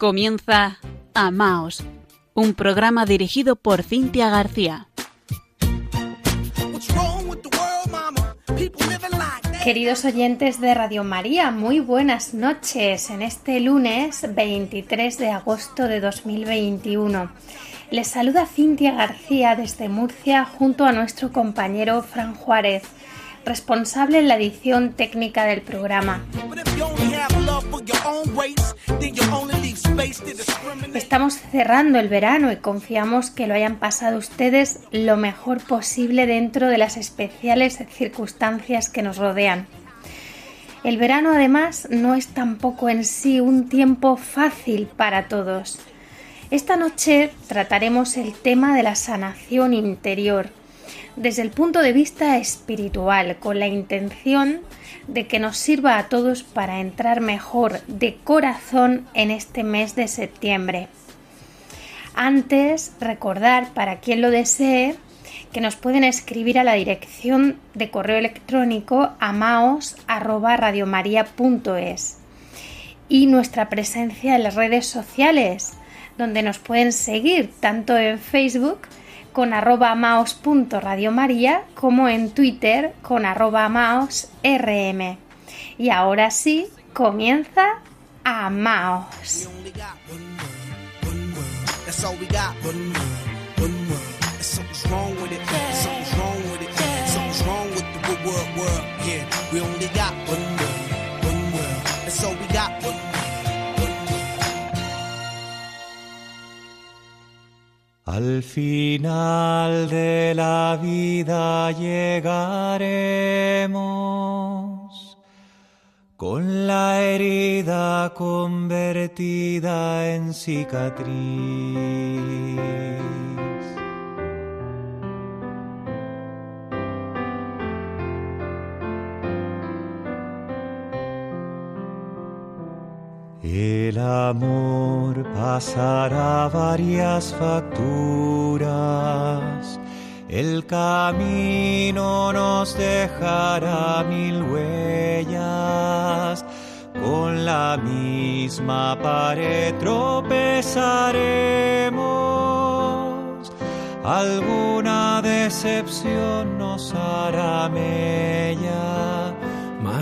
Comienza Amaos, un programa dirigido por Cintia García. Queridos oyentes de Radio María, muy buenas noches en este lunes 23 de agosto de 2021. Les saluda Cintia García desde Murcia junto a nuestro compañero Fran Juárez responsable en la edición técnica del programa. Estamos cerrando el verano y confiamos que lo hayan pasado ustedes lo mejor posible dentro de las especiales circunstancias que nos rodean. El verano además no es tampoco en sí un tiempo fácil para todos. Esta noche trataremos el tema de la sanación interior desde el punto de vista espiritual, con la intención de que nos sirva a todos para entrar mejor de corazón en este mes de septiembre. Antes, recordar para quien lo desee que nos pueden escribir a la dirección de correo electrónico amaos@radiomaria.es y nuestra presencia en las redes sociales, donde nos pueden seguir tanto en Facebook con arroba maos.radiomaria como en Twitter con arroba maosrm. Y ahora sí, comienza Amaos. Al final de la vida llegaremos con la herida convertida en cicatriz. El amor pasará varias facturas, el camino nos dejará mil huellas, con la misma pared tropezaremos, alguna decepción nos hará mella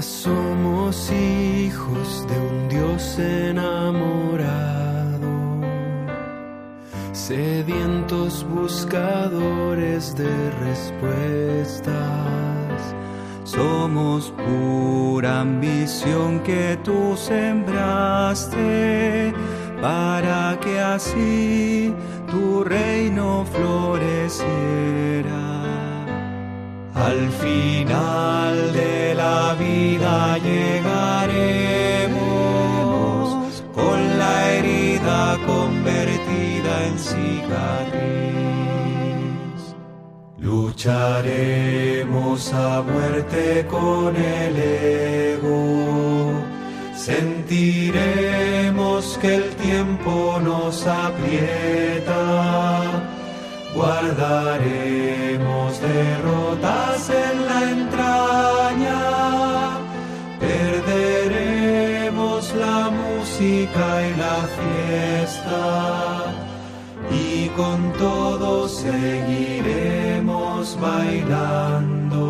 somos hijos de un Dios enamorado, sedientos buscadores de respuestas. Somos pura ambición que tú sembraste para que así tu reino floreciera. Al final de la vida llegaremos con la herida convertida en cicatriz. Lucharemos a muerte con el ego. Sentiremos que el tiempo nos aprieta guardaremos derrotas en la entraña, perderemos la música y la fiesta, y con todo seguiremos bailando.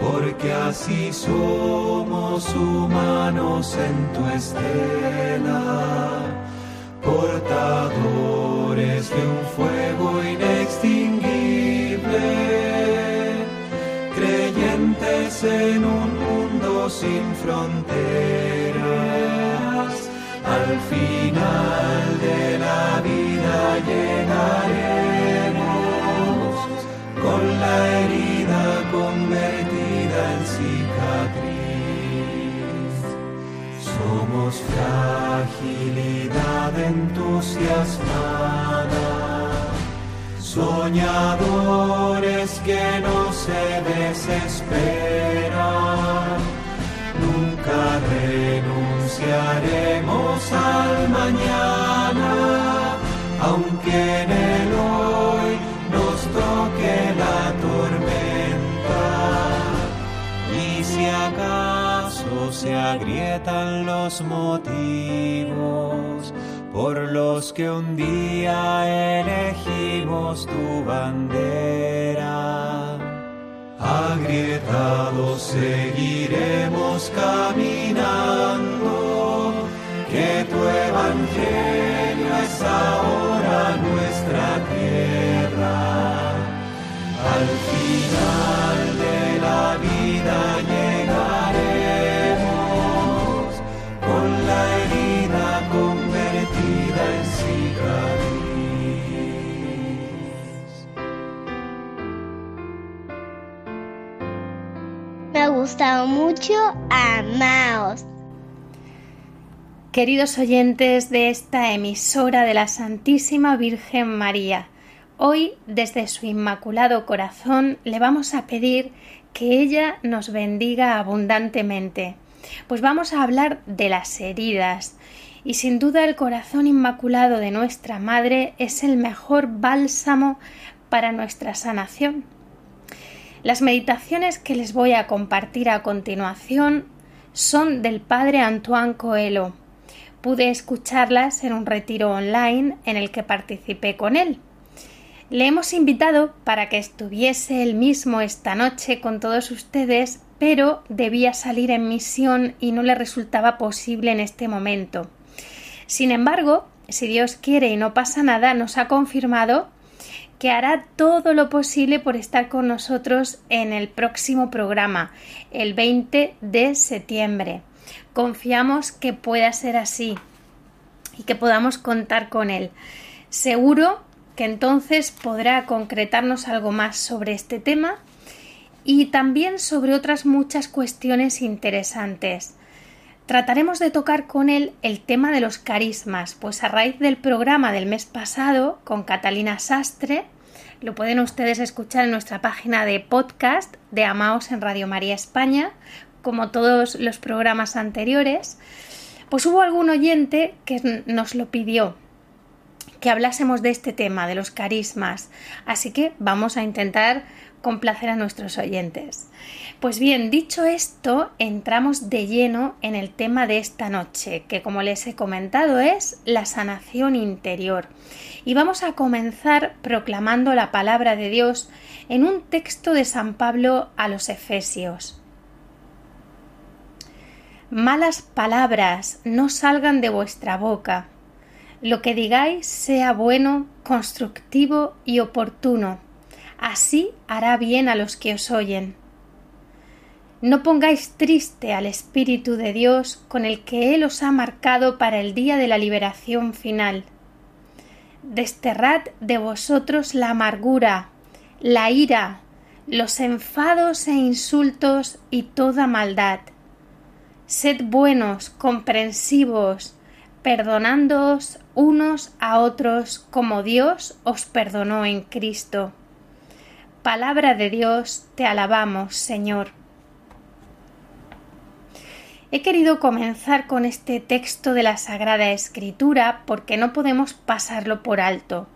Porque así somos humanos en tu estela, portadores de un fuego inextinguible, creyentes en un mundo sin fronteras. Al final de la vida llegaremos con la herida convertida en cicatriz. Somos fragilidad entusiasmada soñadores que no se desesperan. Nunca renunciaremos al mañana, aunque en el se agrietan los motivos, por los que un día elegimos tu bandera. Agrietados seguiremos caminando, que tu evangelio es ahora mucho Amaos. Queridos oyentes de esta emisora de la Santísima Virgen María, hoy desde su Inmaculado Corazón le vamos a pedir que ella nos bendiga abundantemente. Pues vamos a hablar de las heridas y sin duda el corazón inmaculado de nuestra Madre es el mejor bálsamo para nuestra sanación. Las meditaciones que les voy a compartir a continuación son del Padre Antoine Coelho. Pude escucharlas en un retiro online en el que participé con él. Le hemos invitado para que estuviese él mismo esta noche con todos ustedes, pero debía salir en misión y no le resultaba posible en este momento. Sin embargo, si Dios quiere y no pasa nada, nos ha confirmado que hará todo lo posible por estar con nosotros en el próximo programa, el 20 de septiembre. Confiamos que pueda ser así y que podamos contar con él. Seguro que entonces podrá concretarnos algo más sobre este tema y también sobre otras muchas cuestiones interesantes. Trataremos de tocar con él el tema de los carismas, pues a raíz del programa del mes pasado con Catalina Sastre, lo pueden ustedes escuchar en nuestra página de podcast de Amaos en Radio María España, como todos los programas anteriores, pues hubo algún oyente que nos lo pidió que hablásemos de este tema, de los carismas. Así que vamos a intentar complacer a nuestros oyentes. Pues bien, dicho esto, entramos de lleno en el tema de esta noche, que como les he comentado es la sanación interior. Y vamos a comenzar proclamando la palabra de Dios en un texto de San Pablo a los Efesios. Malas palabras no salgan de vuestra boca. Lo que digáis sea bueno, constructivo y oportuno así hará bien a los que os oyen. No pongáis triste al Espíritu de Dios con el que Él os ha marcado para el día de la liberación final. Desterrad de vosotros la amargura, la ira, los enfados e insultos y toda maldad. Sed buenos, comprensivos, perdonándoos unos a otros como Dios os perdonó en Cristo. Palabra de Dios, te alabamos, Señor. He querido comenzar con este texto de la Sagrada Escritura porque no podemos pasarlo por alto.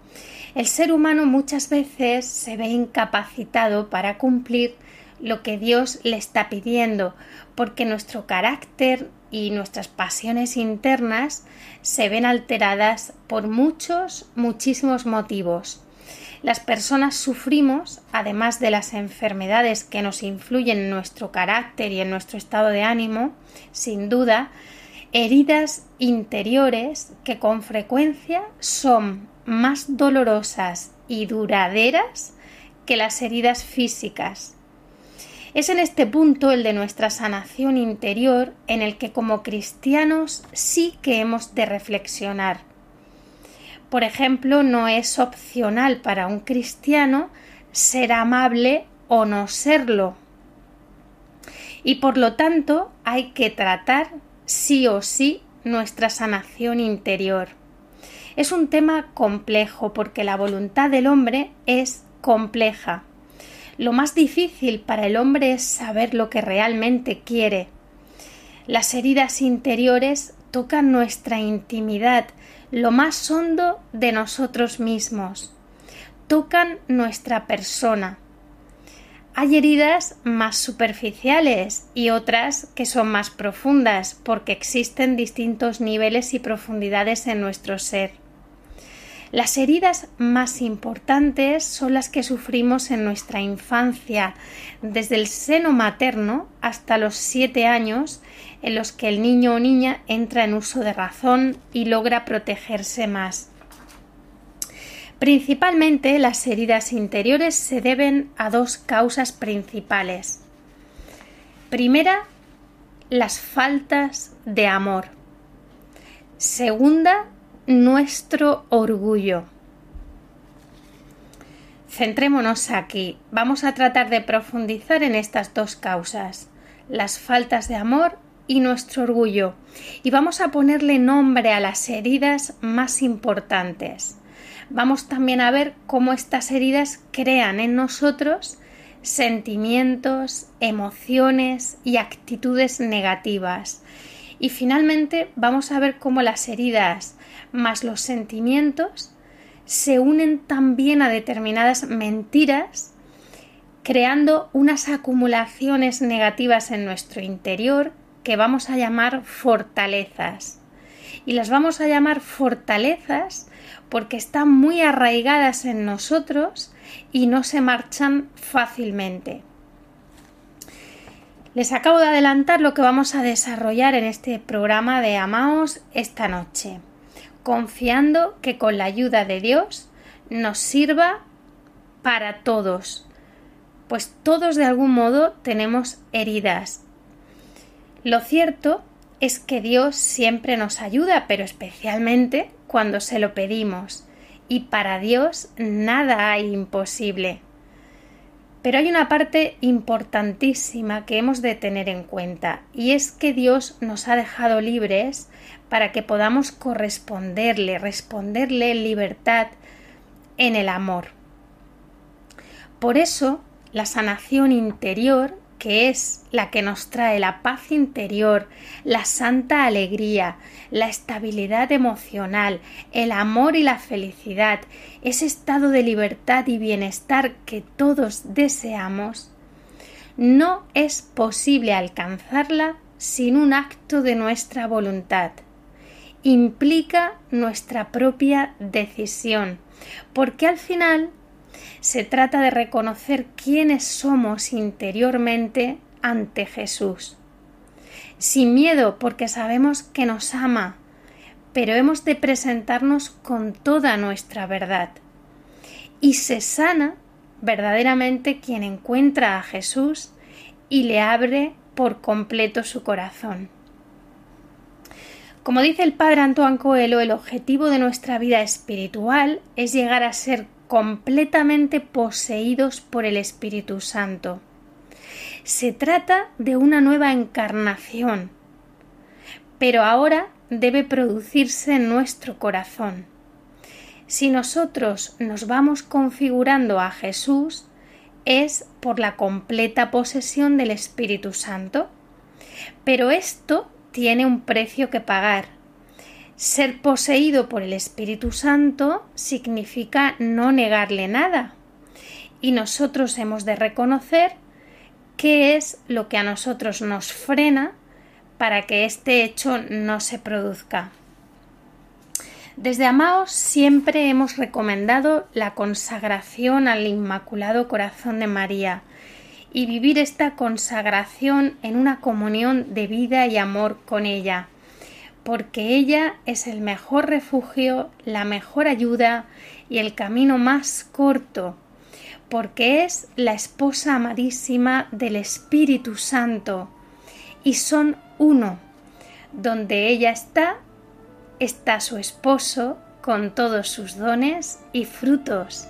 El ser humano muchas veces se ve incapacitado para cumplir lo que Dios le está pidiendo, porque nuestro carácter y nuestras pasiones internas se ven alteradas por muchos, muchísimos motivos. Las personas sufrimos, además de las enfermedades que nos influyen en nuestro carácter y en nuestro estado de ánimo, sin duda, heridas interiores que con frecuencia son más dolorosas y duraderas que las heridas físicas. Es en este punto, el de nuestra sanación interior, en el que como cristianos sí que hemos de reflexionar por ejemplo, no es opcional para un cristiano ser amable o no serlo. Y por lo tanto hay que tratar sí o sí nuestra sanación interior. Es un tema complejo porque la voluntad del hombre es compleja. Lo más difícil para el hombre es saber lo que realmente quiere. Las heridas interiores tocan nuestra intimidad, lo más hondo de nosotros mismos, tocan nuestra persona. hay heridas más superficiales y otras que son más profundas porque existen distintos niveles y profundidades en nuestro ser. Las heridas más importantes son las que sufrimos en nuestra infancia, desde el seno materno hasta los siete años, en los que el niño o niña entra en uso de razón y logra protegerse más. Principalmente las heridas interiores se deben a dos causas principales. Primera, las faltas de amor. Segunda, nuestro orgullo. Centrémonos aquí. Vamos a tratar de profundizar en estas dos causas, las faltas de amor y nuestro orgullo, y vamos a ponerle nombre a las heridas más importantes vamos también a ver cómo estas heridas crean en nosotros sentimientos, emociones y actitudes negativas. Y finalmente vamos a ver cómo las heridas más los sentimientos se unen también a determinadas mentiras, creando unas acumulaciones negativas en nuestro interior que vamos a llamar fortalezas. Y las vamos a llamar fortalezas porque están muy arraigadas en nosotros y no se marchan fácilmente. Les acabo de adelantar lo que vamos a desarrollar en este programa de Amaos esta noche, confiando que con la ayuda de Dios nos sirva para todos, pues todos de algún modo tenemos heridas. Lo cierto es que Dios siempre nos ayuda, pero especialmente cuando se lo pedimos, y para Dios nada hay imposible. Pero hay una parte importantísima que hemos de tener en cuenta, y es que Dios nos ha dejado libres para que podamos corresponderle, responderle en libertad en el amor. Por eso, la sanación interior que es la que nos trae la paz interior, la santa alegría, la estabilidad emocional, el amor y la felicidad, ese estado de libertad y bienestar que todos deseamos, no es posible alcanzarla sin un acto de nuestra voluntad. Implica nuestra propia decisión, porque al final se trata de reconocer quiénes somos interiormente ante Jesús. Sin miedo porque sabemos que nos ama, pero hemos de presentarnos con toda nuestra verdad. Y se sana verdaderamente quien encuentra a Jesús y le abre por completo su corazón. Como dice el padre Antoine Coelho, el objetivo de nuestra vida espiritual es llegar a ser completamente poseídos por el Espíritu Santo. Se trata de una nueva encarnación, pero ahora debe producirse en nuestro corazón. Si nosotros nos vamos configurando a Jesús, es por la completa posesión del Espíritu Santo. Pero esto tiene un precio que pagar, ser poseído por el Espíritu Santo significa no negarle nada. Y nosotros hemos de reconocer qué es lo que a nosotros nos frena para que este hecho no se produzca. Desde Amaos siempre hemos recomendado la consagración al Inmaculado Corazón de María y vivir esta consagración en una comunión de vida y amor con ella porque ella es el mejor refugio, la mejor ayuda y el camino más corto, porque es la esposa amadísima del Espíritu Santo, y son uno. Donde ella está, está su esposo con todos sus dones y frutos.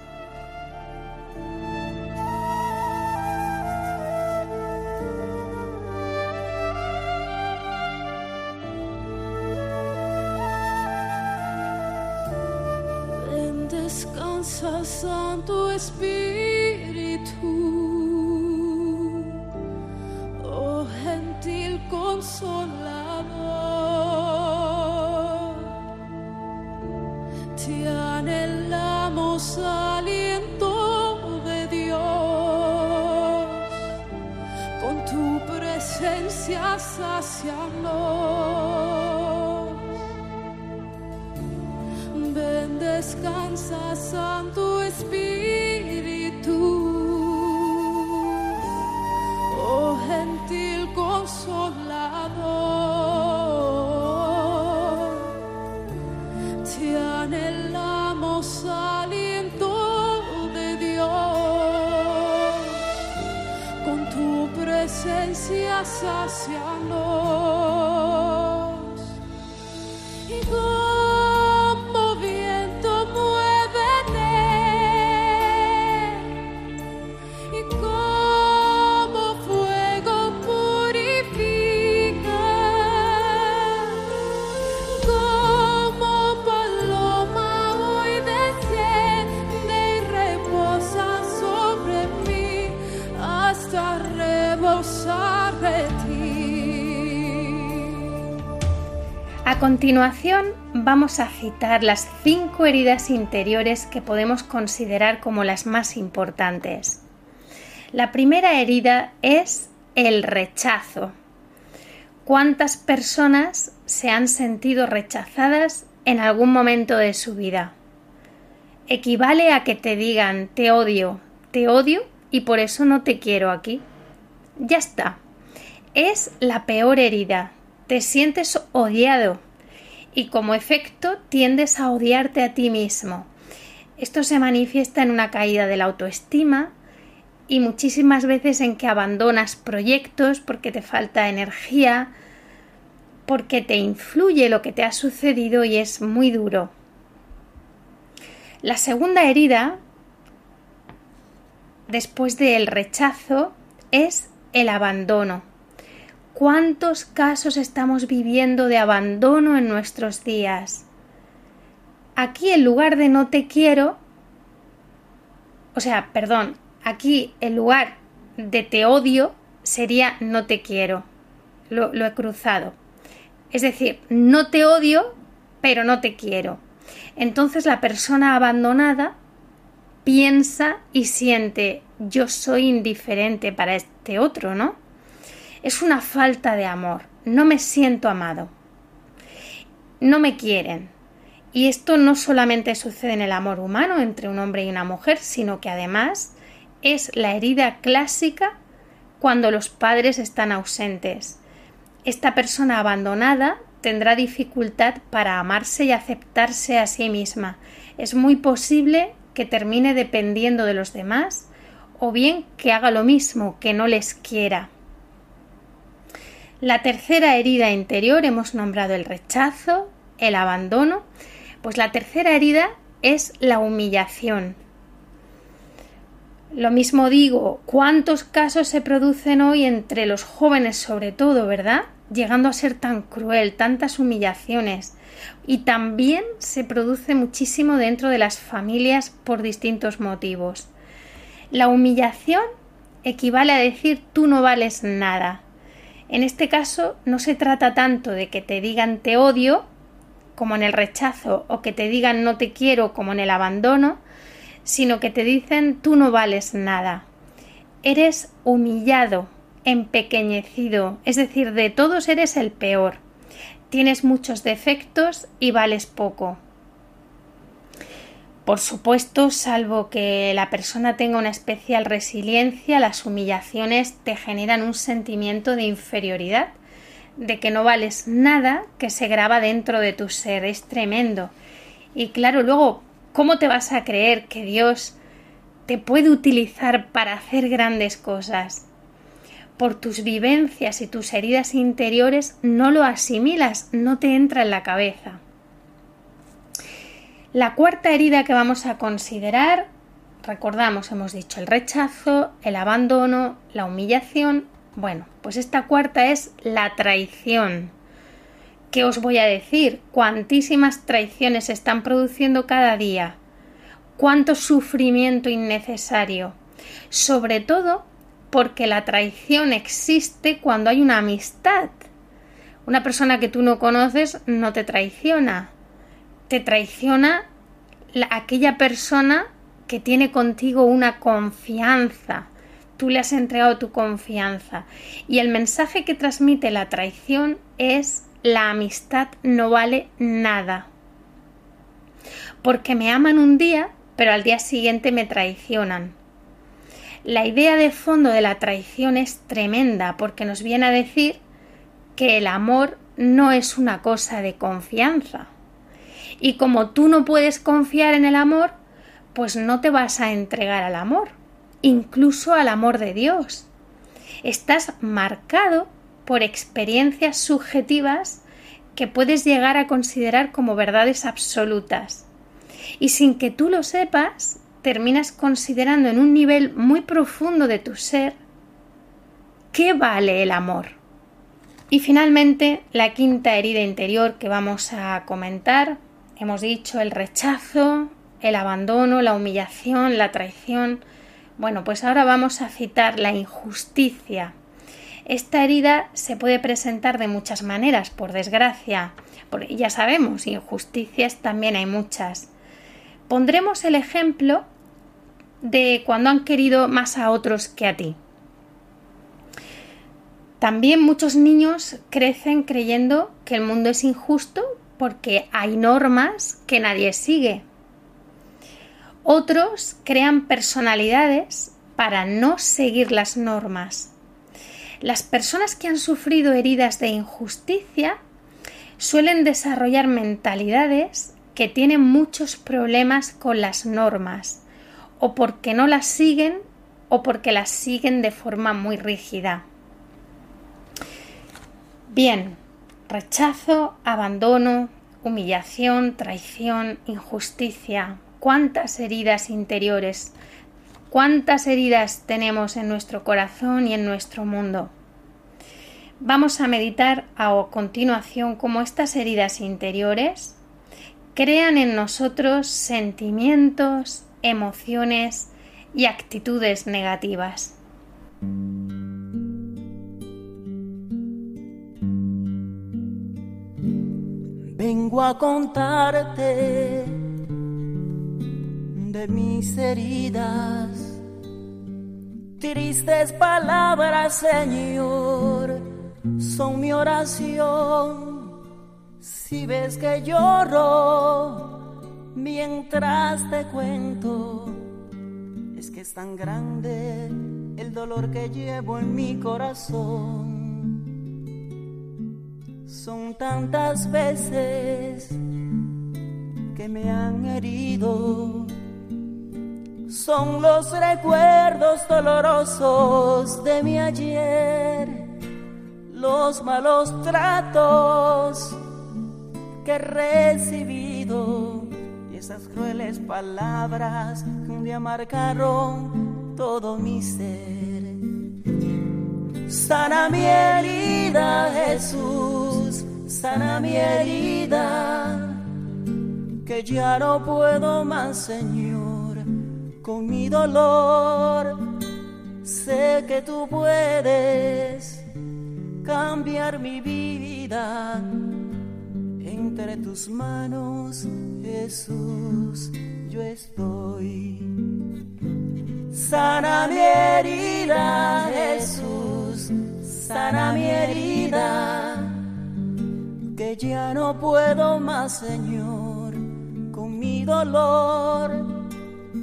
A continuación vamos a citar las cinco heridas interiores que podemos considerar como las más importantes. La primera herida es el rechazo. ¿Cuántas personas se han sentido rechazadas en algún momento de su vida? Equivale a que te digan te odio, te odio y por eso no te quiero aquí. Ya está. Es la peor herida. Te sientes odiado y como efecto tiendes a odiarte a ti mismo. Esto se manifiesta en una caída de la autoestima y muchísimas veces en que abandonas proyectos porque te falta energía, porque te influye lo que te ha sucedido y es muy duro. La segunda herida, después del rechazo, es el abandono. ¿Cuántos casos estamos viviendo de abandono en nuestros días? Aquí en lugar de no te quiero, o sea, perdón, aquí en lugar de te odio sería no te quiero. Lo, lo he cruzado. Es decir, no te odio, pero no te quiero. Entonces la persona abandonada piensa y siente yo soy indiferente para este otro, ¿no? Es una falta de amor. No me siento amado. No me quieren. Y esto no solamente sucede en el amor humano entre un hombre y una mujer, sino que además es la herida clásica cuando los padres están ausentes. Esta persona abandonada tendrá dificultad para amarse y aceptarse a sí misma. Es muy posible que termine dependiendo de los demás o bien que haga lo mismo, que no les quiera. La tercera herida interior hemos nombrado el rechazo, el abandono, pues la tercera herida es la humillación. Lo mismo digo, ¿cuántos casos se producen hoy entre los jóvenes sobre todo, verdad? Llegando a ser tan cruel, tantas humillaciones. Y también se produce muchísimo dentro de las familias por distintos motivos. La humillación equivale a decir tú no vales nada. En este caso no se trata tanto de que te digan te odio como en el rechazo o que te digan no te quiero como en el abandono, sino que te dicen tú no vales nada. Eres humillado, empequeñecido, es decir, de todos eres el peor. Tienes muchos defectos y vales poco. Por supuesto, salvo que la persona tenga una especial resiliencia, las humillaciones te generan un sentimiento de inferioridad, de que no vales nada que se graba dentro de tu ser. Es tremendo. Y claro, luego, ¿cómo te vas a creer que Dios te puede utilizar para hacer grandes cosas? Por tus vivencias y tus heridas interiores no lo asimilas, no te entra en la cabeza. La cuarta herida que vamos a considerar, recordamos, hemos dicho el rechazo, el abandono, la humillación. Bueno, pues esta cuarta es la traición. ¿Qué os voy a decir? Cuantísimas traiciones se están produciendo cada día. Cuánto sufrimiento innecesario. Sobre todo porque la traición existe cuando hay una amistad. Una persona que tú no conoces no te traiciona, te traiciona la, aquella persona que tiene contigo una confianza, tú le has entregado tu confianza y el mensaje que transmite la traición es la amistad no vale nada. Porque me aman un día, pero al día siguiente me traicionan. La idea de fondo de la traición es tremenda porque nos viene a decir que el amor no es una cosa de confianza. Y como tú no puedes confiar en el amor, pues no te vas a entregar al amor, incluso al amor de Dios. Estás marcado por experiencias subjetivas que puedes llegar a considerar como verdades absolutas. Y sin que tú lo sepas, terminas considerando en un nivel muy profundo de tu ser qué vale el amor. Y finalmente, la quinta herida interior que vamos a comentar, hemos dicho el rechazo, el abandono, la humillación, la traición. Bueno, pues ahora vamos a citar la injusticia. Esta herida se puede presentar de muchas maneras, por desgracia. Porque ya sabemos, injusticias también hay muchas. Pondremos el ejemplo de cuando han querido más a otros que a ti. También muchos niños crecen creyendo que el mundo es injusto porque hay normas que nadie sigue. Otros crean personalidades para no seguir las normas. Las personas que han sufrido heridas de injusticia suelen desarrollar mentalidades que tienen muchos problemas con las normas, o porque no las siguen o porque las siguen de forma muy rígida. Bien, rechazo, abandono, humillación, traición, injusticia. ¿Cuántas heridas interiores? ¿Cuántas heridas tenemos en nuestro corazón y en nuestro mundo? Vamos a meditar a continuación cómo estas heridas interiores crean en nosotros sentimientos, emociones y actitudes negativas. Vengo a contarte de mis heridas, tristes palabras, Señor, son mi oración. Si ves que lloro mientras te cuento, es que es tan grande el dolor que llevo en mi corazón. Son tantas veces que me han herido. Son los recuerdos dolorosos de mi ayer, los malos tratos que he recibido y esas crueles palabras que un día marcaron todo mi ser. Sana mi herida, Jesús, sana mi herida, que ya no puedo más, Señor, con mi dolor. Sé que tú puedes cambiar mi vida. Entre tus manos, Jesús, yo estoy. Sana mi herida, Jesús, sana mi herida, que ya no puedo más, Señor, con mi dolor.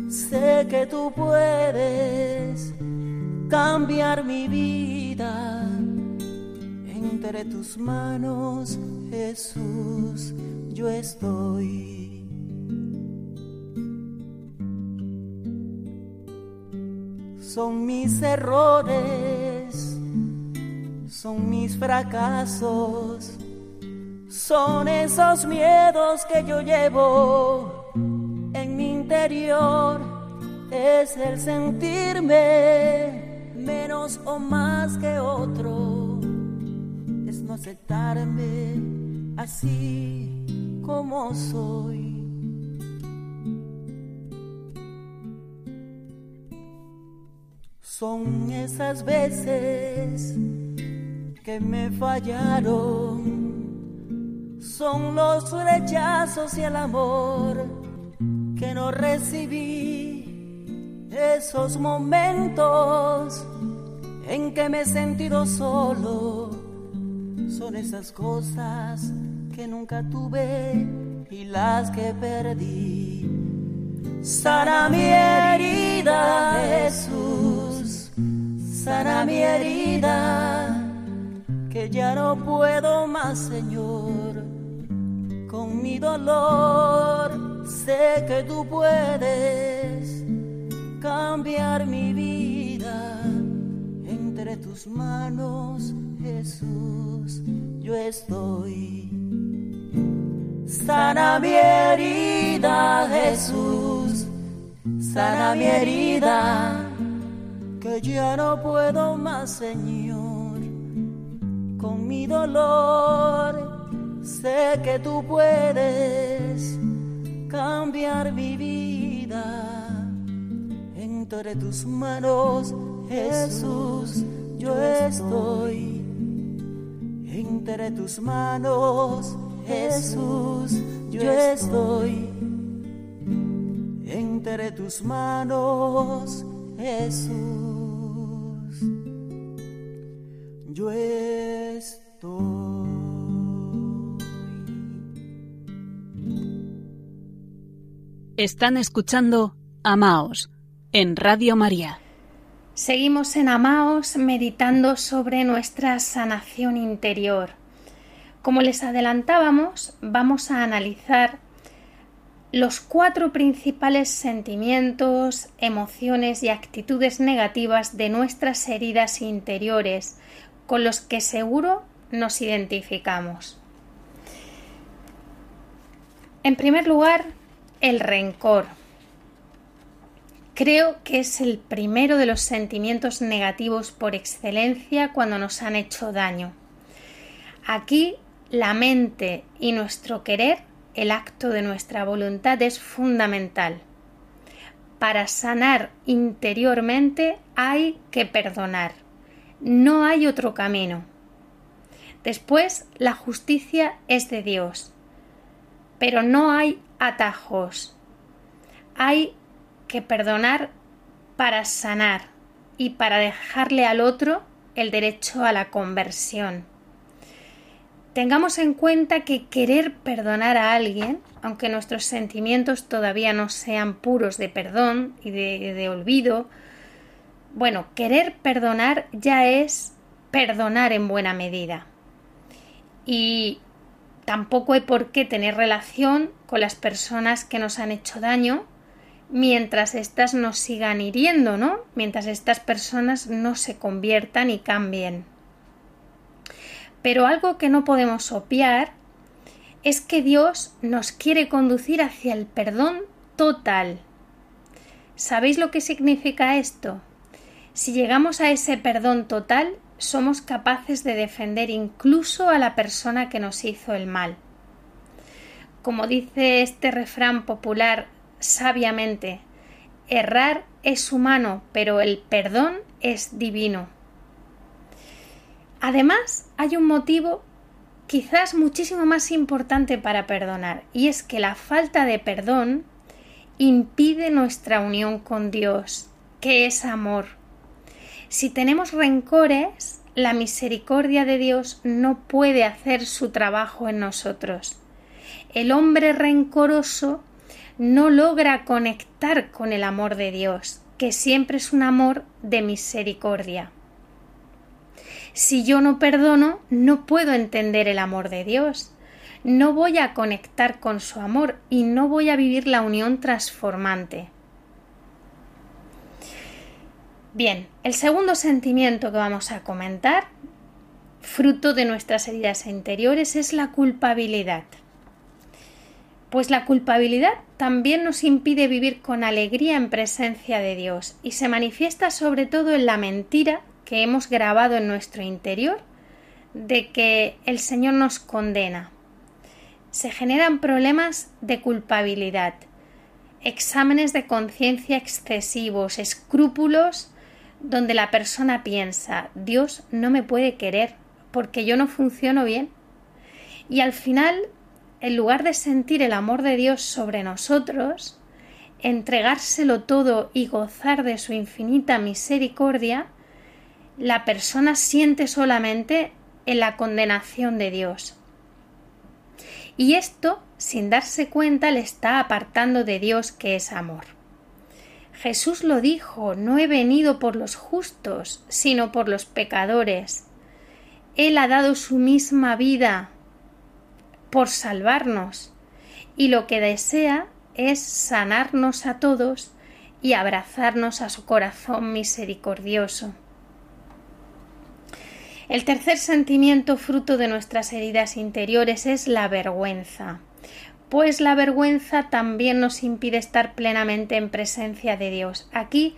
Sé que tú puedes cambiar mi vida. Entre tus manos, Jesús, yo estoy. son mis errores, son mis fracasos, son esos miedos que yo llevo en mi interior, es el sentirme menos o más que otro, es no aceptarme así como soy. Son esas veces que me fallaron, son los rechazos y el amor que no recibí, esos momentos en que me he sentido solo son esas cosas que nunca tuve y las que perdí. Sana mi herida, Jesús, sana mi herida, ya no puedo más, Señor, con mi dolor. Sé que tú puedes cambiar mi vida entre tus manos, Jesús, yo estoy. Sana mi herida, Jesús, sana mi herida, que ya no puedo más, Señor, con mi dolor. Sé que tú puedes cambiar mi vida entre tus manos, Jesús, yo estoy. Entre tus manos, Jesús, yo estoy. Entre tus manos, Jesús, yo estoy. Están escuchando Amaos en Radio María. Seguimos en Amaos meditando sobre nuestra sanación interior. Como les adelantábamos, vamos a analizar los cuatro principales sentimientos, emociones y actitudes negativas de nuestras heridas interiores con los que seguro nos identificamos. En primer lugar, el rencor. Creo que es el primero de los sentimientos negativos por excelencia cuando nos han hecho daño. Aquí la mente y nuestro querer, el acto de nuestra voluntad es fundamental. Para sanar interiormente hay que perdonar. No hay otro camino. Después, la justicia es de Dios. Pero no hay atajos. Hay que perdonar para sanar y para dejarle al otro el derecho a la conversión. Tengamos en cuenta que querer perdonar a alguien, aunque nuestros sentimientos todavía no sean puros de perdón y de, olvido, bueno, querer perdonar ya es perdonar en buena medida. Y tampoco hay por qué tener relación con las personas que nos han hecho daño mientras éstas nos sigan hiriendo, ¿no? Mientras estas personas no se conviertan y cambien. Pero algo que no podemos obviar es que Dios nos quiere conducir hacia el perdón total. ¿Sabéis lo que significa esto? Si llegamos a ese perdón total, somos capaces de defender incluso a la persona que nos hizo el mal. Como dice este refrán popular sabiamente, errar es humano, pero el perdón es divino. Además, hay un motivo quizás muchísimo más importante para perdonar, y es que la falta de perdón impide nuestra unión con Dios, que es amor. Si tenemos rencores, la misericordia de Dios no puede hacer su trabajo en nosotros. El hombre rencoroso no logra conectar con el amor de Dios, que siempre es un amor de misericordia. Si yo no perdono, no puedo entender el amor de Dios, no voy a conectar con su amor y no voy a vivir la unión transformante. Bien, el segundo sentimiento que vamos a comentar, fruto de nuestras heridas interiores, es la culpabilidad. Pues la culpabilidad también nos impide vivir con alegría en presencia de Dios y se manifiesta sobre todo en la mentira que hemos grabado en nuestro interior de que el Señor nos condena. Se generan problemas de culpabilidad, exámenes de conciencia excesivos, escrúpulos donde la persona piensa Dios no me puede querer porque yo no funciono bien. Y al final, en lugar de sentir el amor de Dios sobre nosotros, entregárselo todo y gozar de su infinita misericordia, la persona siente solamente en la condenación de Dios. Y esto, sin darse cuenta, le está apartando de Dios que es amor. Jesús lo dijo, no he venido por los justos, sino por los pecadores. Él ha dado su misma vida por salvarnos y lo que desea es sanarnos a todos y abrazarnos a su corazón misericordioso. El tercer sentimiento fruto de nuestras heridas interiores es la vergüenza, pues la vergüenza también nos impide estar plenamente en presencia de Dios. Aquí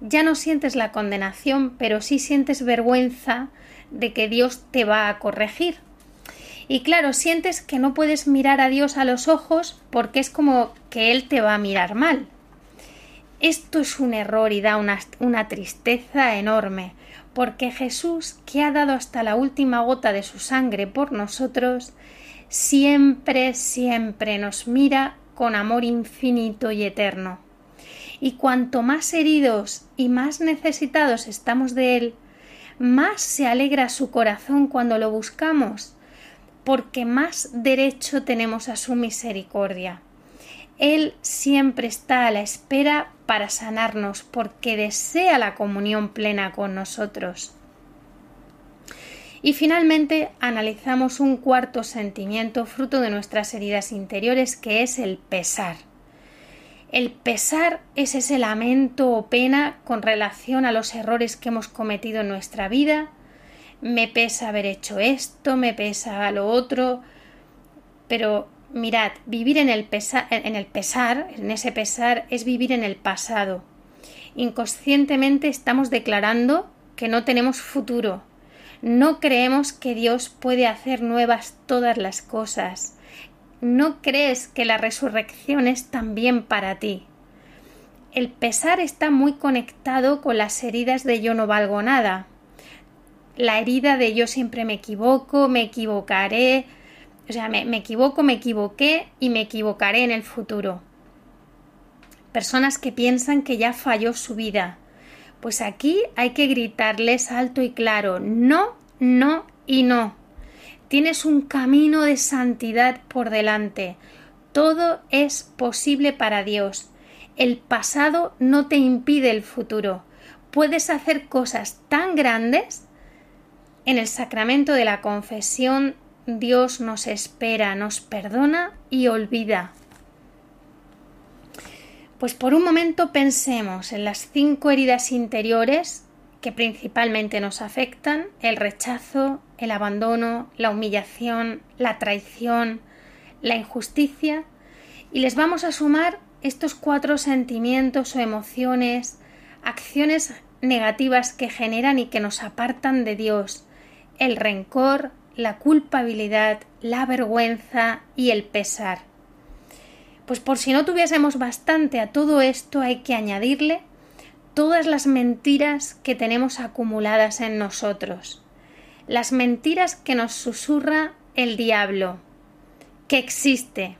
ya no sientes la condenación, pero sí sientes vergüenza de que Dios te va a corregir. Y claro, sientes que no puedes mirar a Dios a los ojos porque es como que Él te va a mirar mal. Esto es un error y da una, una tristeza enorme, porque Jesús, que ha dado hasta la última gota de su sangre por nosotros, siempre, siempre nos mira con amor infinito y eterno. Y cuanto más heridos y más necesitados estamos de Él, más se alegra su corazón cuando lo buscamos, porque más derecho tenemos a su misericordia. Él siempre está a la espera para sanarnos porque desea la comunión plena con nosotros. Y finalmente analizamos un cuarto sentimiento fruto de nuestras heridas interiores que es el pesar. El pesar es ese lamento o pena con relación a los errores que hemos cometido en nuestra vida. Me pesa haber hecho esto, me pesa lo otro, pero mirad, vivir en el, pesar, en el pesar, en ese pesar, es vivir en el pasado. Inconscientemente estamos declarando que no tenemos futuro. No creemos que Dios puede hacer nuevas todas las cosas. No crees que la resurrección es también para ti. El pesar está muy conectado con las heridas de yo no valgo nada. La herida de yo siempre me equivoco, me equivocaré, o sea, me, equivoco, me equivoqué y me equivocaré en el futuro. Personas que piensan que ya falló su vida. Pues aquí hay que gritarles alto y claro, no, no y no. Tienes un camino de santidad por delante. Todo es posible para Dios. El pasado no te impide el futuro. Puedes hacer cosas tan grandes. En el sacramento de la confesión Dios nos espera, nos perdona y olvida. Pues por un momento pensemos en las cinco heridas interiores que principalmente nos afectan, el rechazo, el abandono, la humillación, la traición, la injusticia, y les vamos a sumar estos cuatro sentimientos o emociones, acciones negativas que generan y que nos apartan de Dios, el rencor, la culpabilidad, la vergüenza y el pesar. Pues por si no tuviésemos bastante a todo esto hay que añadirle todas las mentiras que tenemos acumuladas en nosotros, las mentiras que nos susurra el diablo, que existe,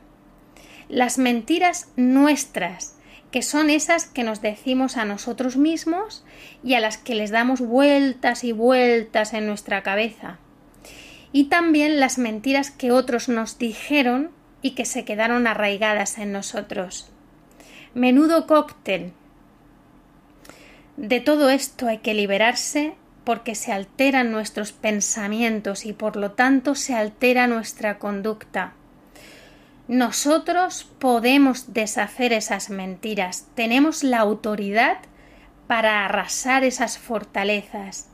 las mentiras nuestras, que son esas que nos decimos a nosotros mismos y a las que les damos vueltas y vueltas en nuestra cabeza. Y también las mentiras que otros nos dijeron que se quedaron arraigadas en nosotros. Menudo cóctel. De todo esto hay que liberarse porque se alteran nuestros pensamientos y por lo tanto se altera nuestra conducta. Nosotros podemos deshacer esas mentiras, tenemos la autoridad para arrasar esas fortalezas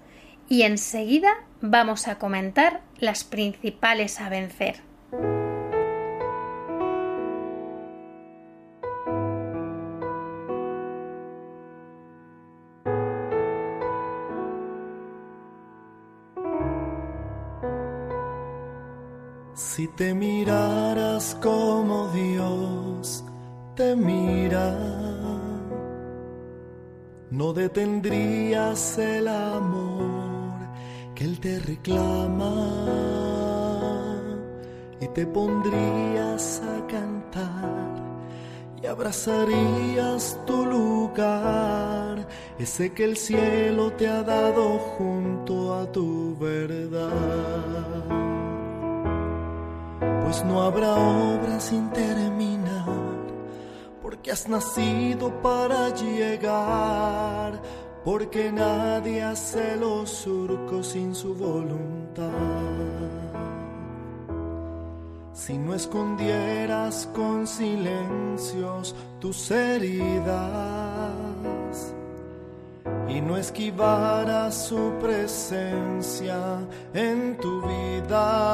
y enseguida vamos a comentar las principales a vencer. Si te miraras como Dios te mira, no detendrías el amor que Él te reclama y te pondrías a cantar y abrazarías tu lugar, ese que el cielo te ha dado junto a tu verdad. Pues no habrá obra sin terminar, porque has nacido para llegar, porque nadie hace los surcos sin su voluntad. Si no escondieras con silencios tus heridas y no esquivaras su presencia en tu vida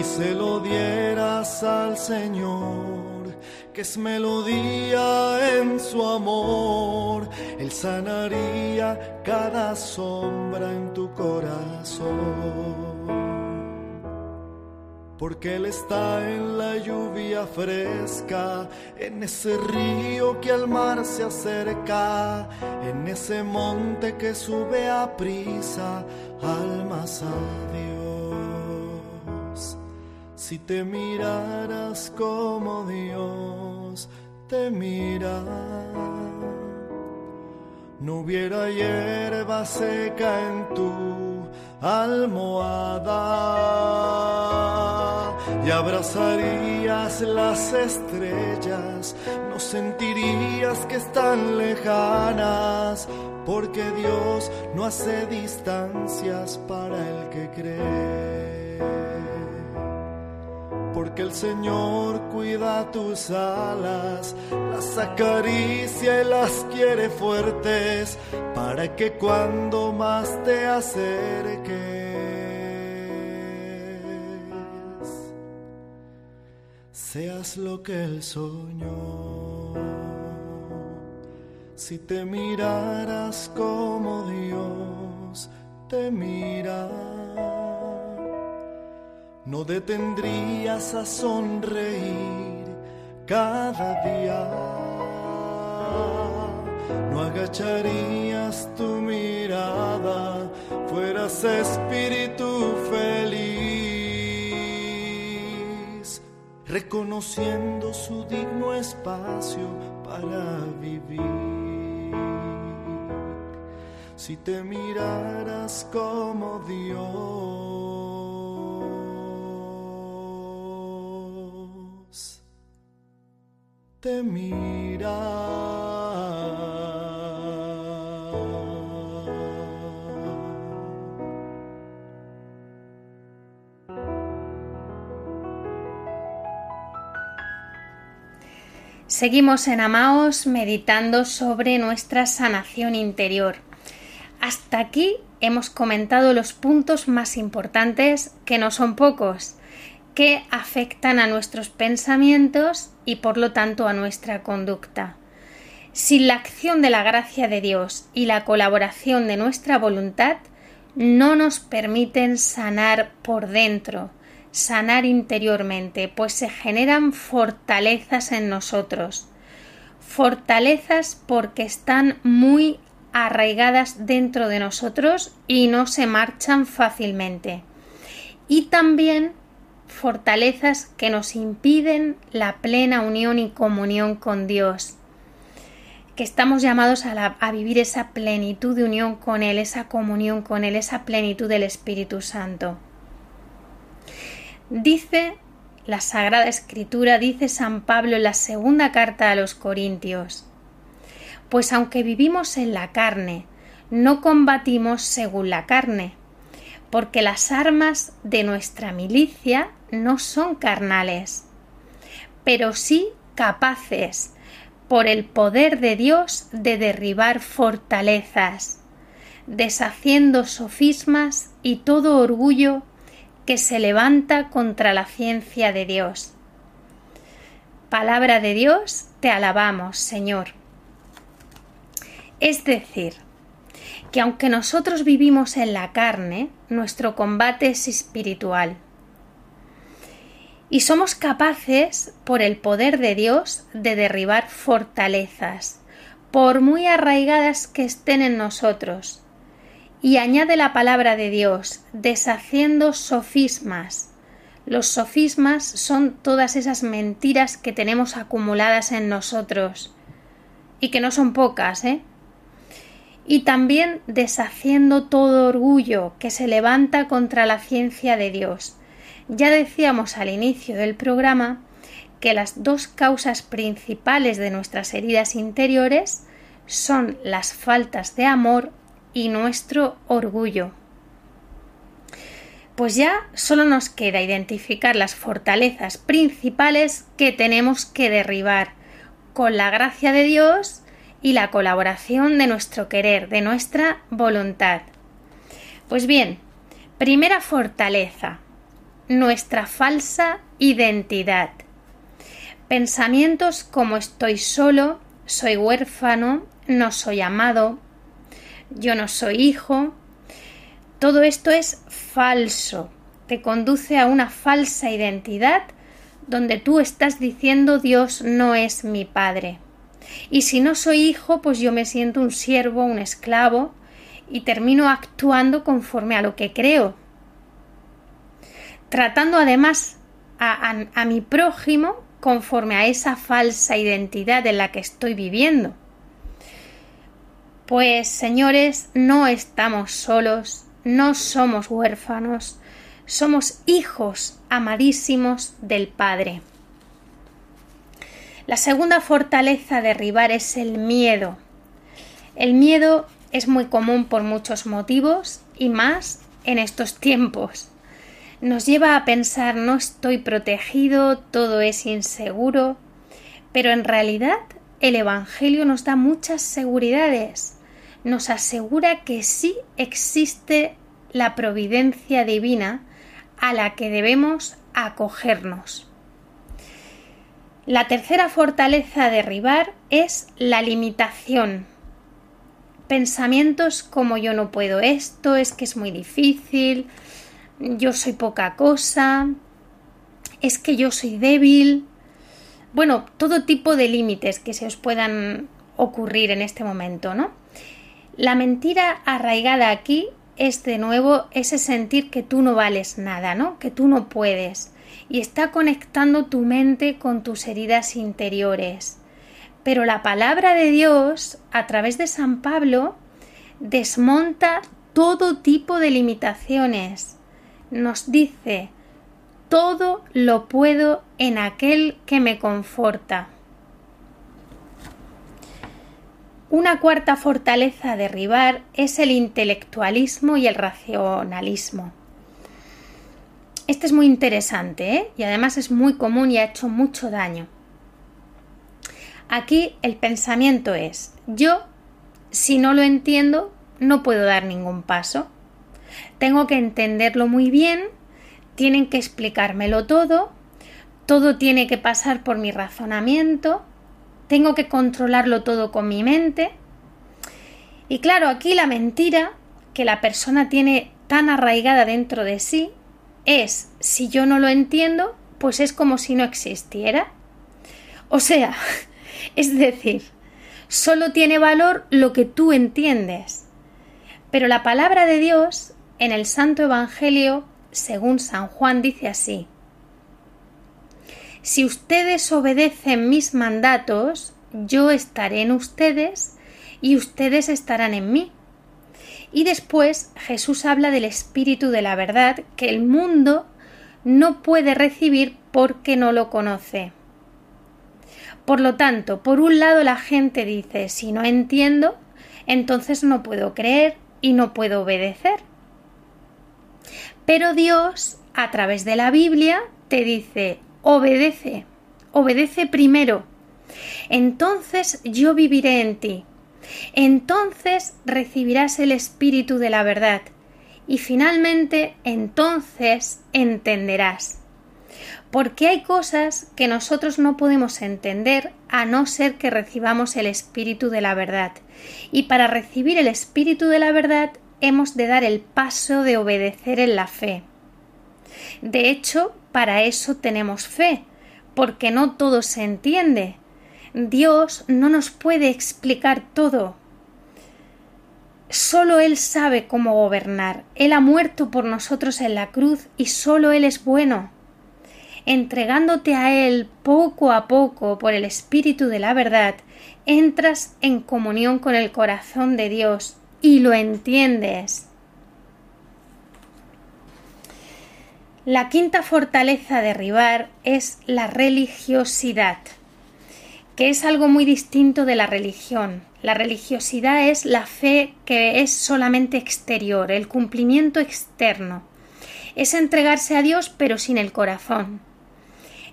y se lo dieras al Señor, que es melodía en su amor, Él sanaría cada sombra en tu corazón porque Él está en la lluvia fresca, en ese río que al mar se acerca, en ese monte que sube a prisa, almas a Dios. Si te miraras como Dios te mira, no hubiera hierba seca en tu almohada y abrazarías las estrellas, no sentirías que están lejanas, porque Dios no hace distancias para el que cree. Porque el Señor cuida tus alas, las acaricia y las quiere fuertes, para que cuando más te acerques, seas lo que él soñó. Si te miraras como Dios te mira, no detendrías a sonreír cada día, no agacharías tu mirada, fueras espíritu feliz reconociendo su digno espacio para vivir. Si te miraras como Dios, te mira. Seguimos en Amaos meditando sobre nuestra sanación interior. Hasta aquí hemos comentado los puntos más importantes, que no son pocos, que afectan a nuestros pensamientos y por lo tanto a nuestra conducta. Sin la acción de la gracia de Dios y la colaboración de nuestra voluntad, no nos permiten sanar por dentro, sanar interiormente, pues se generan fortalezas en nosotros. Fortalezas porque están muy arraigadas dentro de nosotros y no se marchan fácilmente. Y también fortalezas que nos impiden la plena unión y comunión con Dios, que estamos llamados a, vivir esa plenitud de unión con Él, esa comunión con Él, esa plenitud del Espíritu Santo. Dice la Sagrada Escritura, dice San Pablo en la segunda carta a los Corintios, pues aunque vivimos en la carne, no combatimos según la carne, porque las armas de nuestra milicia no son carnales, pero sí capaces, por el poder de Dios, de derribar fortalezas, deshaciendo sofismas y todo orgullo que se levanta contra la ciencia de Dios. Palabra de Dios, te alabamos, Señor. Es decir, que aunque nosotros vivimos en la carne, nuestro combate es espiritual. Y somos capaces, por el poder de Dios, de derribar fortalezas, por muy arraigadas que estén en nosotros, y añade la palabra de Dios, deshaciendo sofismas, Los sofismas son todas esas mentiras que tenemos acumuladas en nosotros y que no son pocas, ¿eh? Y también deshaciendo todo orgullo que se levanta contra la ciencia de Dios. Ya decíamos al inicio del programa que las dos causas principales de nuestras heridas interiores son las faltas de amor y nuestro orgullo. Pues ya solo nos queda identificar las fortalezas principales que tenemos que derribar con la gracia de Dios y la colaboración de nuestro querer, de nuestra voluntad. Pues bien, primera fortaleza, nuestra falsa identidad. Pensamientos como estoy solo, soy huérfano, no soy amado, yo no soy hijo. Todo esto es falso, te conduce a una falsa identidad donde tú estás diciendo Dios no es mi padre. Y si no soy hijo, pues yo me siento un siervo, un esclavo, y termino actuando conforme a lo que creo. Tratando además a, mi prójimo conforme a esa falsa identidad en la que estoy viviendo. Pues señores, no estamos solos, no somos huérfanos, somos hijos amadísimos del Padre. La segunda fortaleza a derribar es el miedo. El miedo es muy común por muchos motivos y más en estos tiempos nos lleva a pensar no estoy protegido, todo es inseguro, pero en realidad el Evangelio nos da muchas seguridades, nos asegura que sí existe la providencia divina a la que debemos acogernos. La tercera fortaleza a derribar es la limitación. Pensamientos como yo no puedo esto, es que es muy difícil, yo soy poca cosa, es que yo soy débil. Bueno, todo tipo de límites que se os puedan ocurrir en este momento, ¿no? La mentira arraigada aquí es de nuevo ese sentir que tú no vales nada, ¿no? Que tú no puedes. Y está conectando tu mente con tus heridas interiores. Pero la palabra de Dios, a través de San Pablo, desmonta todo tipo de limitaciones nos dice, todo lo puedo en aquel que me conforta. Una cuarta fortaleza a derribar es el intelectualismo y el racionalismo. Este es muy interesante ¿eh? y además es muy común y ha hecho mucho daño. Aquí el pensamiento es, yo, si no lo entiendo, no puedo dar ningún paso. Tengo que entenderlo muy bien, tienen que explicármelo todo, todo tiene que pasar por mi razonamiento, tengo que controlarlo todo con mi mente. Y claro, aquí la mentira que la persona tiene tan arraigada dentro de sí es, si yo no lo entiendo, pues es como si no existiera. O sea, es decir, solo tiene valor lo que tú entiendes. Pero la palabra de Dios en el Santo Evangelio, según San Juan, dice así, Si ustedes obedecen mis mandatos, yo estaré en ustedes y ustedes estarán en mí. Y después Jesús habla del Espíritu de la verdad que el mundo no puede recibir porque no lo conoce. Por lo tanto, por un lado la gente dice, si no entiendo, entonces no puedo creer y no puedo obedecer. Pero Dios, a través de la Biblia, te dice, obedece, obedece primero. Entonces yo viviré en ti. Entonces recibirás el Espíritu de la verdad. Y finalmente, entonces entenderás. Porque hay cosas que nosotros no podemos entender a no ser que recibamos el Espíritu de la verdad. Y para recibir el Espíritu de la verdad hemos de dar el paso de obedecer en la fe. De hecho, para eso tenemos fe, porque no todo se entiende. Dios no nos puede explicar todo. Solo Él sabe cómo gobernar. Él ha muerto por nosotros en la cruz y solo Él es bueno. entregándote a Él poco a poco por el Espíritu de la verdad, entras en comunión con el corazón de Dios y lo entiendes. La quinta fortaleza a derribar es la religiosidad, que es algo muy distinto de la religión. La religiosidad es la fe que es solamente exterior, el cumplimiento externo. Es entregarse a Dios pero sin el corazón.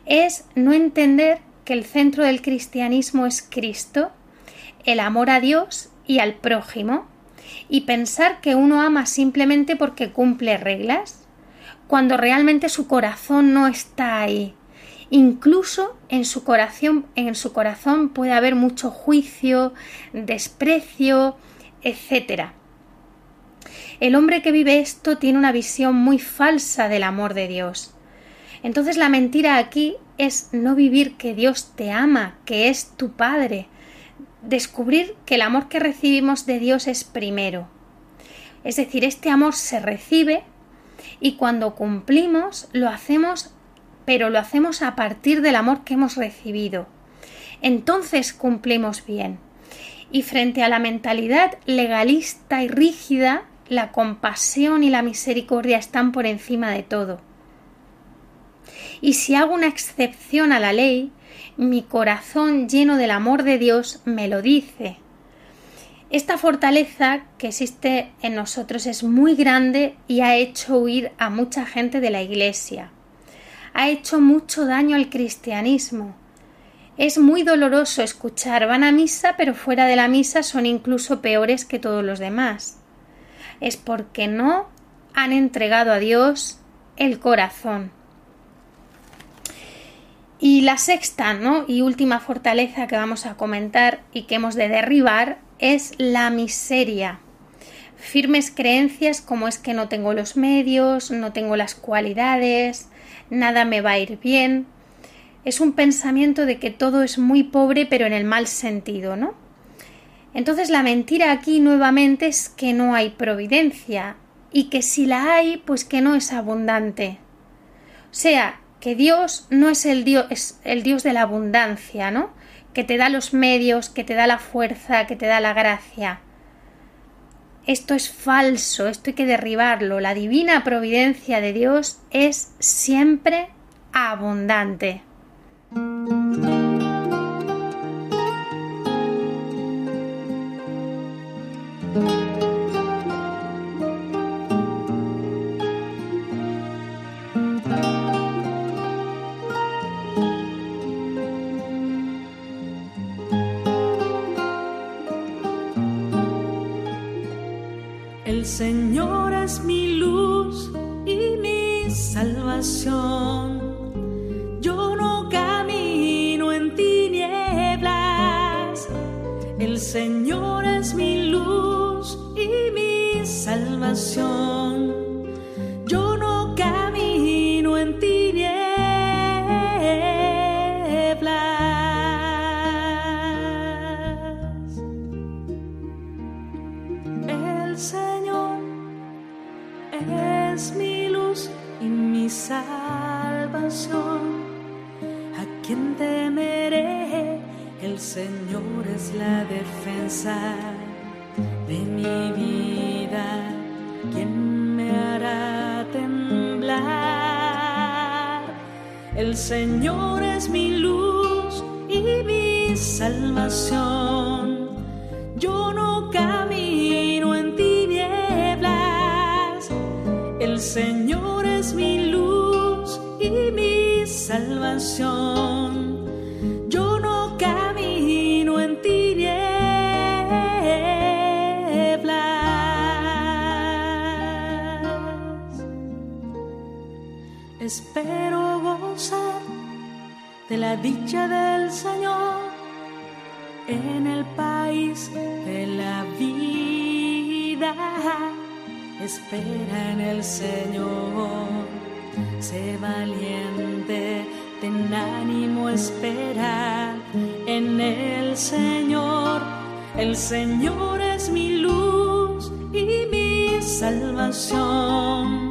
Es no entender que el centro del cristianismo es Cristo, el amor a Dios y al prójimo, y pensar que uno ama simplemente porque cumple reglas, cuando realmente su corazón no está ahí. Incluso en su corazón, en su corazón puede haber mucho juicio, desprecio, etc. El hombre que vive esto tiene una visión muy falsa del amor de Dios. Entonces la mentira aquí es no vivir que Dios te ama, que es tu Padre. Descubrir que el amor que recibimos de Dios es primero. Es decir, este amor se recibe y cuando cumplimos lo hacemos, pero lo hacemos a partir del amor que hemos recibido. Entonces cumplimos bien. Y frente a la mentalidad legalista y rígida, la compasión y la misericordia están por encima de todo y si hago una excepción a la ley, mi corazón lleno del amor de Dios me lo dice. Esta fortaleza que existe en nosotros es muy grande y ha hecho huir a mucha gente de la Iglesia. Ha hecho mucho daño al cristianismo. Es muy doloroso escuchar van a misa pero fuera de la misa son incluso peores que todos los demás. Es porque no han entregado a Dios el corazón. Y la sexta ¿no? y última fortaleza que vamos a comentar y que hemos de derribar es la miseria. Firmes creencias como es que no tengo los medios, no tengo las cualidades, nada me va a ir bien. Es un pensamiento de que todo es muy pobre pero en el mal sentido, ¿no? Entonces la mentira aquí nuevamente es que no hay providencia y que si la hay, pues que no es abundante. O sea, que Dios no es el Dios, es el Dios de la abundancia, ¿no? Que te da los medios, que te da la fuerza, que te da la gracia. Esto es falso, esto hay que derribarlo. La divina providencia de Dios es siempre abundante. Señor es mi luz y mi salvación. Señor es mi luz y mi salvación. Yo no camino en tinieblas. El Señor es mi luz y mi salvación. La dicha del Señor en el país de la vida. Espera en el Señor, sé valiente, ten ánimo, espera en el Señor. El Señor es mi luz y mi salvación.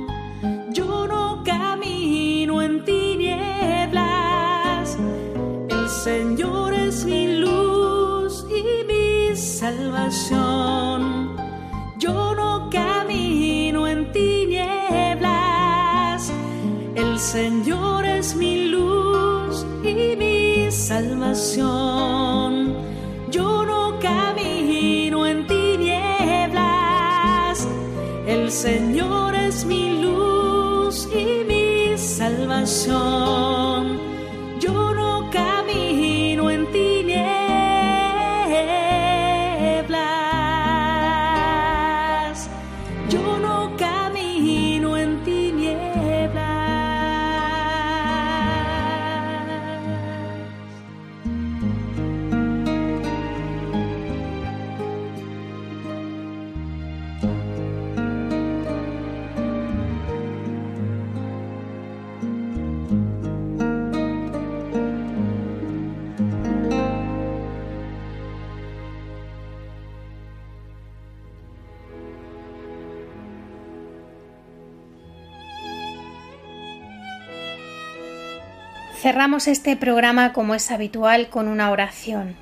Este programa como es habitual con una oración.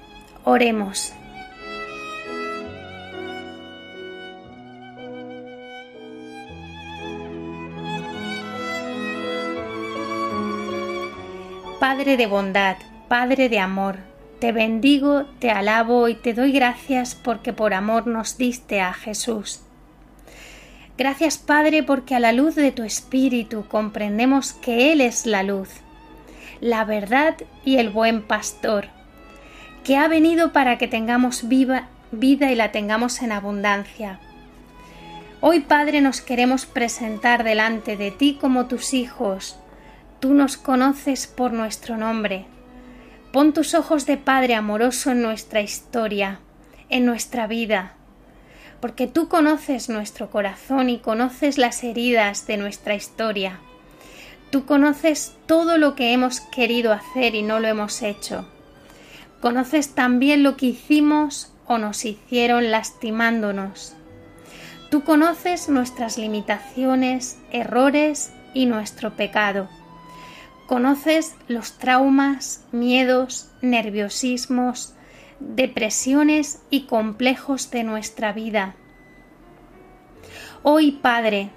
Oremos. Padre de bondad, Padre de amor, te bendigo, te alabo y te doy gracias porque por amor nos diste a Jesús. Gracias Padre porque a la luz de tu Espíritu comprendemos que Él es la luz, la verdad y el buen pastor, que ha venido para que tengamos vida y la tengamos en abundancia. Hoy Padre nos queremos presentar delante de ti como tus hijos. Tú nos conoces por nuestro nombre. Pon tus ojos de Padre amoroso en nuestra historia, en nuestra vida, porque tú conoces nuestro corazón y conoces las heridas de nuestra historia. Tú conoces todo lo que hemos querido hacer y no lo hemos hecho. Conoces también lo que hicimos o nos hicieron lastimándonos. Tú conoces nuestras limitaciones, errores y nuestro pecado. Conoces los traumas, miedos, nerviosismos, depresiones y complejos de nuestra vida. Hoy, Padre,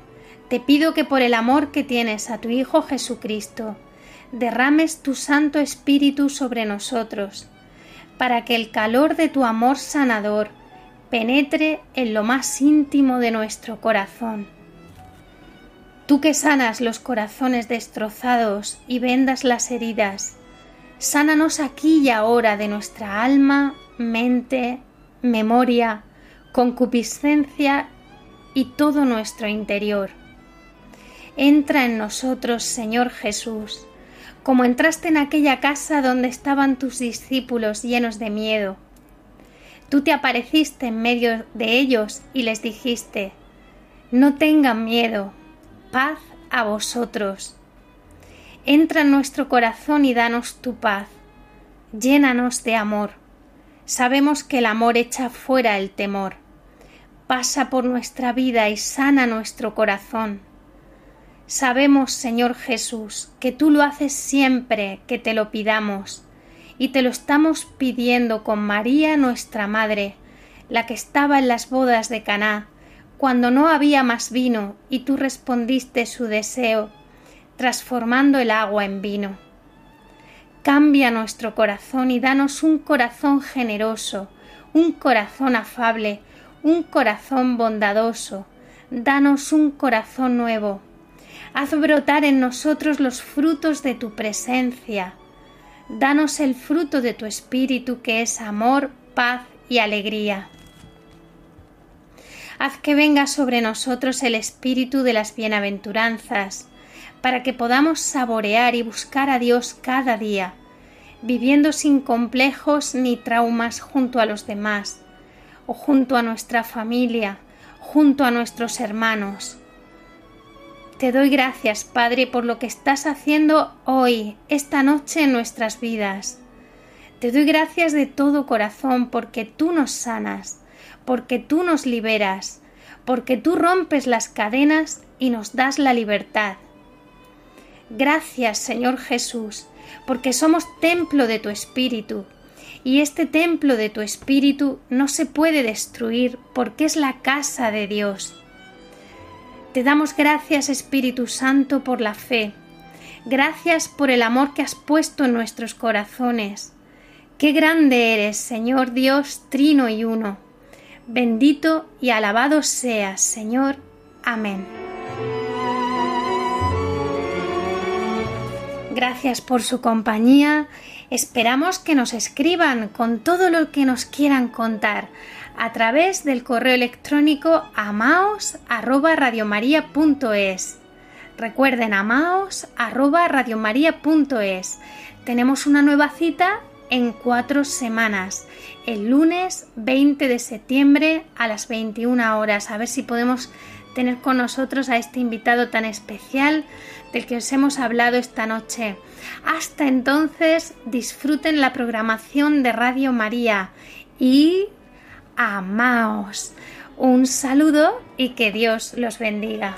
te pido que por el amor que tienes a tu Hijo Jesucristo, derrames tu Santo Espíritu sobre nosotros, para que el calor de tu amor sanador penetre en lo más íntimo de nuestro corazón. Tú que sanas los corazones destrozados y vendas las heridas, sánanos aquí y ahora de nuestra alma, mente, memoria, concupiscencia y todo nuestro interior. Entra en nosotros, Señor Jesús, como entraste en aquella casa donde estaban tus discípulos llenos de miedo. Tú te apareciste en medio de ellos y les dijiste, no tengan miedo, paz a vosotros. Entra en nuestro corazón y danos tu paz. Llénanos de amor. Sabemos que el amor echa fuera el temor. Pasa por nuestra vida y sana nuestro corazón. Sabemos, Señor Jesús, que tú lo haces siempre que te lo pidamos, y te lo estamos pidiendo con María nuestra Madre, la que estaba en las bodas de Caná, cuando no había más vino y tú respondiste su deseo, transformando el agua en vino. Cambia nuestro corazón y danos un corazón generoso, un corazón afable, un corazón bondadoso, danos un corazón nuevo. Haz brotar en nosotros los frutos de tu presencia. Danos el fruto de tu espíritu que es amor, paz y alegría haz que venga sobre nosotros el espíritu de las bienaventuranzas, para que podamos saborear y buscar a Dios cada día, viviendo sin complejos ni traumas junto a los demás, o junto a nuestra familia, junto a nuestros hermanos. Te doy gracias, Padre, por lo que estás haciendo hoy, esta noche en nuestras vidas. Te doy gracias de todo corazón porque tú nos sanas, porque tú nos liberas, porque tú rompes las cadenas y nos das la libertad. Gracias, Señor Jesús, porque somos templo de tu Espíritu y este templo de tu espíritu no se puede destruir porque es la casa de Dios. Te damos gracias Espíritu Santo por la fe. Gracias por el amor que has puesto en nuestros corazones. Qué grande eres, Señor Dios, trino y uno. Bendito y alabado seas, Señor. Amén. Gracias por su compañía. Esperamos que nos escriban con todo lo que nos quieran contar a través del correo electrónico amaos@radiomaria.es. Recuerden amaos@radiomaria.es. Tenemos una nueva cita en cuatro semanas, el lunes 20 de septiembre a las 21 horas. A ver si podemos tener con nosotros a este invitado tan especial del que os hemos hablado esta noche. Hasta entonces, disfruten la programación de Radio María y amaos. Un saludo y que Dios los bendiga.